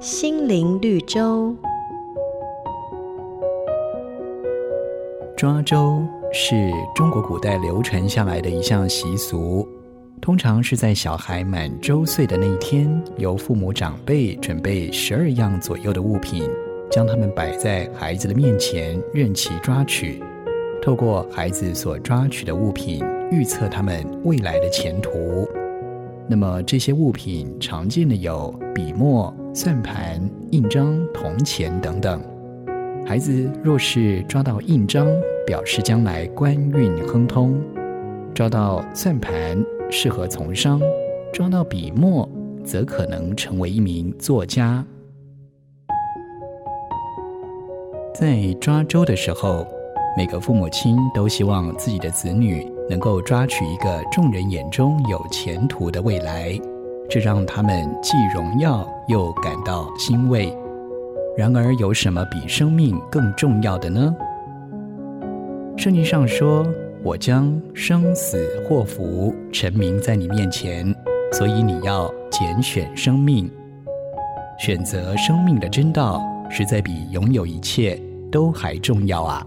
心灵绿洲。抓周是中国古代流传下来的一项习俗，通常是在小孩满周岁的那一天，由父母长辈准备十二样左右的物品，将它们摆在孩子的面前，任其抓取。透过孩子所抓取的物品，预测他们未来的前途。那么这些物品常见的有笔墨、算盘、印章、铜钱等等。孩子若是抓到印章，表示将来官运亨通；抓到算盘，适合从商；抓到笔墨，则可能成为一名作家。在抓周的时候，每个父母亲都希望自己的子女。能够抓取一个众人眼中有前途的未来，这让他们既荣耀又感到欣慰。然而，有什么比生命更重要的呢？圣经上说：“我将生死祸福陈明在你面前，所以你要拣选生命。选择生命的真道，实在比拥有一切都还重要啊！”